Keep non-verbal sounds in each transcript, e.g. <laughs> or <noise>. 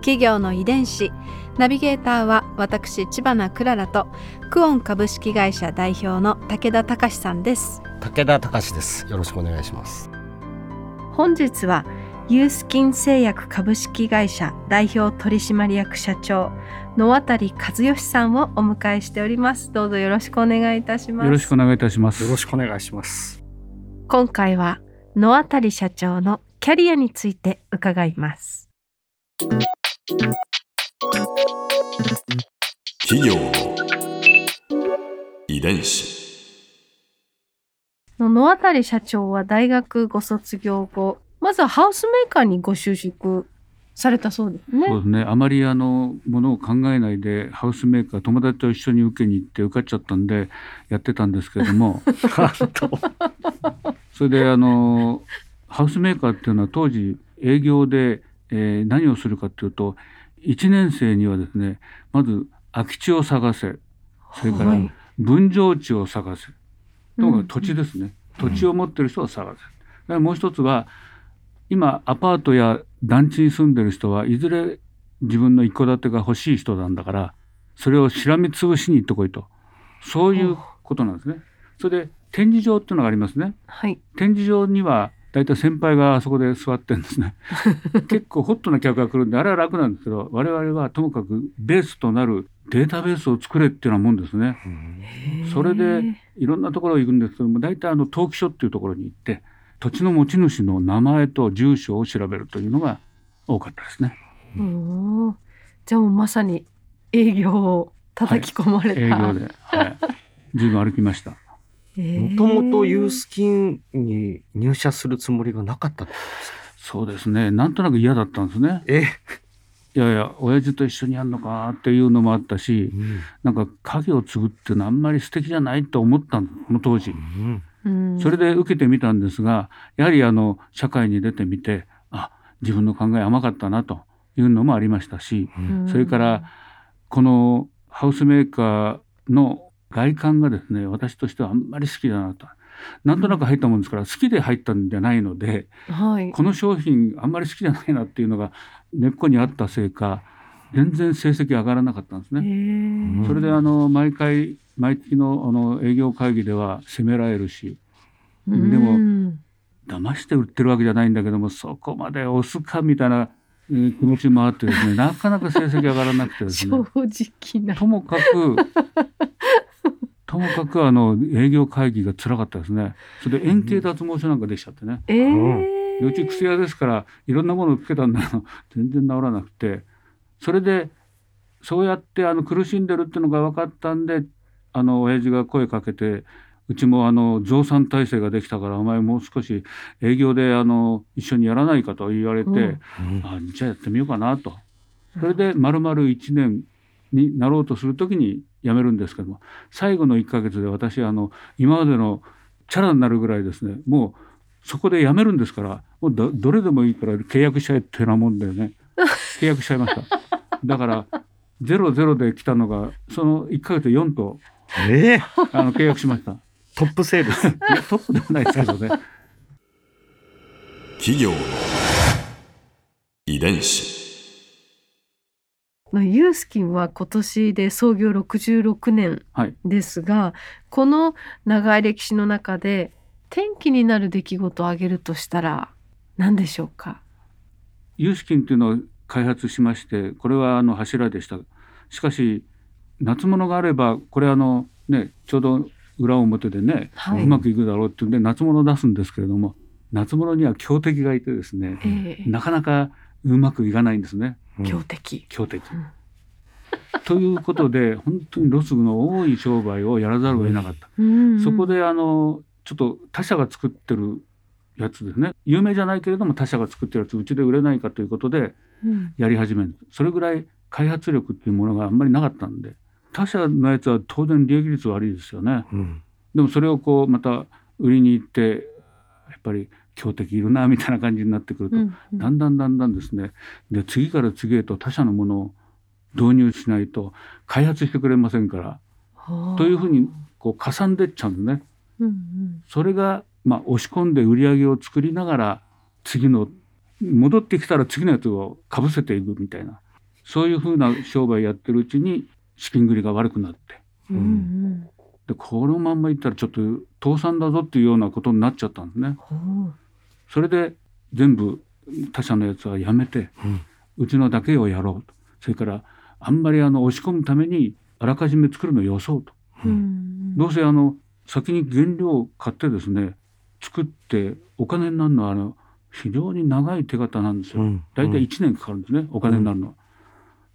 企業の遺伝子。ナビゲーターは私千葉なクララとクオン株式会社代表の武田隆さんです。武田隆です。よろしくお願いします。本日はユースキン製薬株式会社代表取締役社長野渡和義さんをお迎えしております。どうぞよろしくお願いいたします。よろしくお願いいたします。よろしくお願いします。今回は野渡社長のキャリアについて伺います企業の遺伝子。野渡社長は大学ご卒業後まずはハウスメーカーにご就職されたそうですね。そうですねあまりあのものを考えないでハウスメーカー友達と一緒に受けに行って受かっちゃったんでやってたんですけれども <laughs> それであのハウスメーカーっていうのは当時営業で、えー何をするかっていうと1年生にはですねまず空き地を探せ。それからはい。分譲地を探せ。とうん土地ですね、土地を持ってる人を探せ、もう一つは今アパートや団地に住んでる人はいずれ自分の一戸建てが欲しい人なんだからそれをしらみつぶしに行ってこいと。そういうことなんですね。それで展示場っていうのがありますね。はい。展示場には大体先輩があそこで座ってるんですね。<laughs> 結構ホットな客が来るんであれは楽なんですけど我々はともかくベースとなるデータベースを作れっていうようなもんですね。それでいろんなところ行くんですけども大体あの登記書っていうところに行って土地の持ち主の名前と住所を調べるというのが多かったですね。じゃあもうまさに営業を叩き込まれた。営業で、はい、随分歩きました。もともとユースキンに入社するつもりがなかったそうですね。なんとなく嫌だったんですね。え、いやいや親父と一緒にやるのかっていうのもあったしなんか家業を継ぐっていうのはあんまり素敵じゃないと思ったのこの当時。うん。うんそれで受けてみたんですがやはりあの社会に出てみてあ自分の考え甘かったなというのもありましたしうん。それからこのハウスメーカーの外観がですね私としてはあんまり好きだなと。なんとなく入ったもんですから好きで入ったんじゃないのではい。この商品あんまり好きじゃないなっていうのが根っこにあったせいか全然成績上がらなかったんですへね。ーそれであの毎回毎月のあの営業会議では責められるしでもうん騙して売ってるわけじゃないんだけどもそこまで押すかみたいなえー気持ちもあってですねなかなか成績上がらなくてです <laughs> 正ね直な。ともかくともかくあの営業会議が辛かったですね。それで円形脱毛症なんかできちゃってね。えー。うち薬屋ですからいろんなものをつけたんだけど全然治らなくて。それでそうやってあの苦しんでるっていうのが分かったんであの親父が声かけてうちもあの増産体制ができたからお前もう少し営業であの一緒にやらないかと言われて、うん。あじゃあやってみようかなと。それで丸々1年になろうとする時に辞めるんですけども最後の1ヶ月で私あの今までのチャラになるぐらいですねもうそこで辞めるんですからもうどどれでもいいから契約しちゃえってなもんでね契約しちゃいましただからゼロゼロで来たのがその1ヶ月で4とえーあの契約しましたいトップセールス。やトップではないですけどね企業の遺伝子。のユースキンは今年で創業66年はい。ですが、この長い歴史の中で転機になる出来事を挙げるとしたら何でしょうか？ユースキンっていうのを開発しましてこれはあの柱でした。しかし夏物があればこれあのねちょうど裏表でね、はい。うまくいくだろうっていうんで夏物を出すんですけれども夏物には強敵がいてですねええ。なかなかうまくいかないんですね強敵。強敵。うん。<laughs> ということで本当にロスの多い商売をやらざるを得なかった。うん。そこであのちょっと他社が作ってるやつですね。有名じゃないけれども他社が作ってるやつうちで売れないかということでうん。やり始める。それぐらい開発力っていうものがあんまりなかったんで。他社のやつは当然利益率悪いですよね。うん。でもそれをこうまた売りに行ってやっぱり強敵いるなみたいな感じになってくると、うんうん。だんだんだんだんですね。で次から次へと他社のものを導入しないと開発してくれませんからというふうにこうかさんでっちゃうんですね。うんうん。それがまあ押し込んで売り上げを作りながら次の戻ってきたら次のやつをかぶせていくみたいなそういうふうな商売やってるうちに資金繰りが悪くなって。うんうんでこのまんまいったらちょっと倒産だぞっていうようなことになっちゃったんですね。それで全部他社のやつはやめてうん。うちのだけをやろうと。それからあんまりあの押し込むためにあらかじめ作るのをよそうと。うん。どうせあの先に原料を買ってですね作ってお金になるのはあの非常に長い手形なんですよ。うん。大体1年かかるんですねお金になるのは。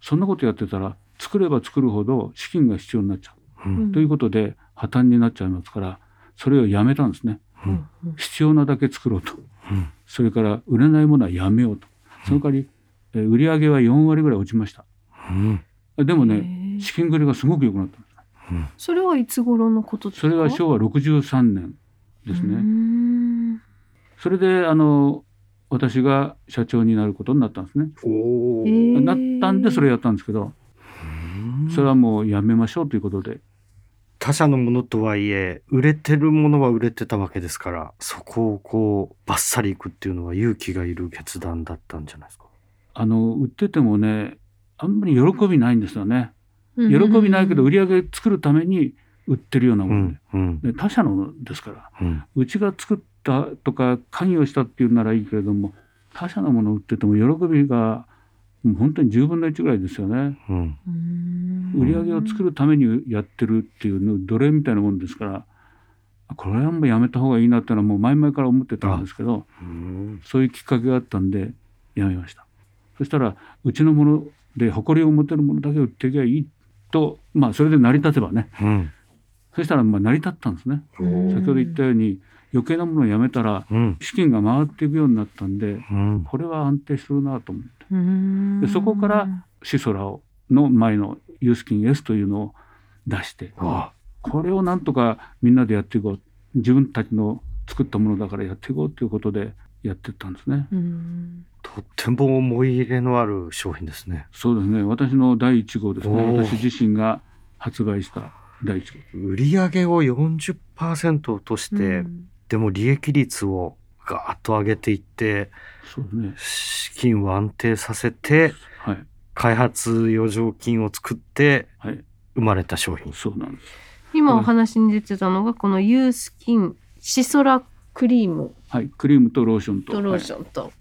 そんなことやってたら作れば作るほど資金が必要になっちゃう。うん。ということで破綻になっちゃいますからそれをやめたんですね。うん必要なだけ作ろうと。うんそれから売れないものはやめようと。その代わり、えー売り上げは4割ぐらい落ちました。うんでもへね、ー資金繰りがすごく良くなったんです。それはいつ頃のことですか？それが昭和63年ですうね。んそれで、あの、私が社長になることになったんですね。なったんでそれやったんですけど、それはもうやめましょうということで、他社のものとはいえ売れてるものは売れてたわけですからそこをこうバッサリいくっていうのは勇気がいる決断だったんじゃないですか？あの、売っててもね、あんまり喜びないんですよね。喜びないけど、売り上げ作るために売ってるようなうもので。んうんで他社のですから。うんうちが作ったとか関与したっていうならいいけれども他社のものを売ってても喜びが本当に10分の1ぐらいですよね。うん。うん。売り上げを作るためにやってるっていうの奴隷みたいなもんですからこれはもうやめた方がいいなっていうのはもう前々から思ってたんですけどうん。そういうきっかけがあったんでやめました。そしたらうちのもので誇りを持てるものだけ売っていけばいいとまあそれで成り立てばね。うん。そしたらまあ成り立ったんですね。うん。先ほど言ったように余計なものをやめたらうん。資金が回っていくようになったんでうん。これは安定するなと思って。うんでそこからシソラをの前のユースキン S というのを出してあこれをなんとかみんなでやっていこう自分たちの作ったものだからやっていこうということでやっていったんですね。うん。とっても思い入れのある商品ですね。そうですね。私の第1号ですね。私自身が発売した第1号。売上を40%落として、うん。でも利益率をガーッと上げていってね。資金を安定させてはい。開発余剰金を作ってはい。生まれた商品。そうなんです。今お話に出てたのがこのユースキンシソラクリーム。はい。クリームとローションと。とローションと、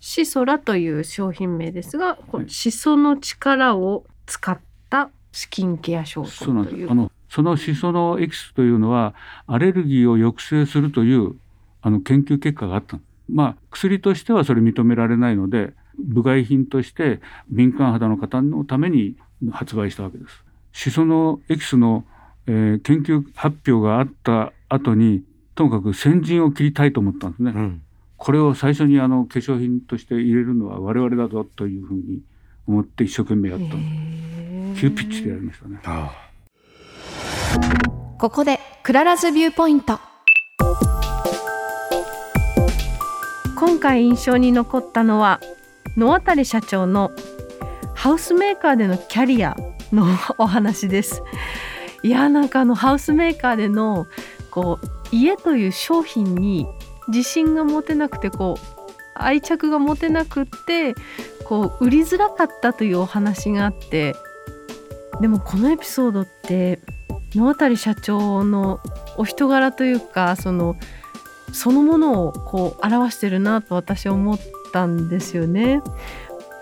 シソラという商品名ですが、こはい。のシソの力を使ったスキンケア商そうなん品と。いうです。あのそのシソのエキスというのはアレルギーを抑制するというあの研究結果があったのまあ薬としてはそれ認められないので部外品として敏感肌の方のために発売したわけです。シソのエキスの、えー研究発表があった後にともかく先陣を切りたいと思ったんですね。うんこれを最初にあの化粧品として入れるのは我々だぞというふうに思って一生懸命やったの急ピッチでやりましたね。あここで Clara's Viewpoint今回印象に残ったのは野渡社長のハウスメーカーでのキャリアのお話です。いやなんかあのハウスメーカーでのこう家という商品に自信が持てなくてこう愛着が持てなくってこう売りづらかったというお話があってでもこのエピソードって野渡社長のお人柄というかそのそのものをこう表してるなと私は思ったんですよね。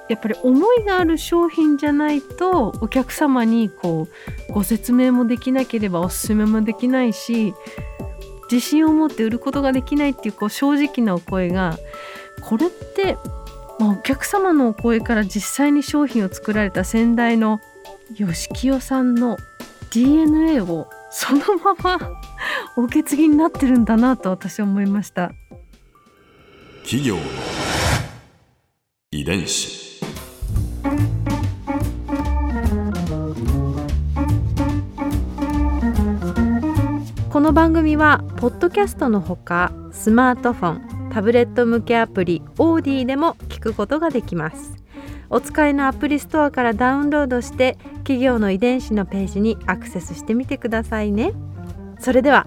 やっぱり思いがある商品じゃないとお客様にこうご説明もできなければおすすめもできないし自信を持って売ることができないっていうこう正直なお声がこれって、まあ、お客様のお声から実際に商品を作られた先代の吉清さんの DNA をそのまま受け継ぎになってるんだなと私は思いました。企業の遺伝子。この番組はポッドキャストのほかスマートフォンタブレット向けアプリオーディでも聞くことができます。お使いのアプリストアからダウンロードして企業の遺伝子のページにアクセスしてみてくださいね。それでは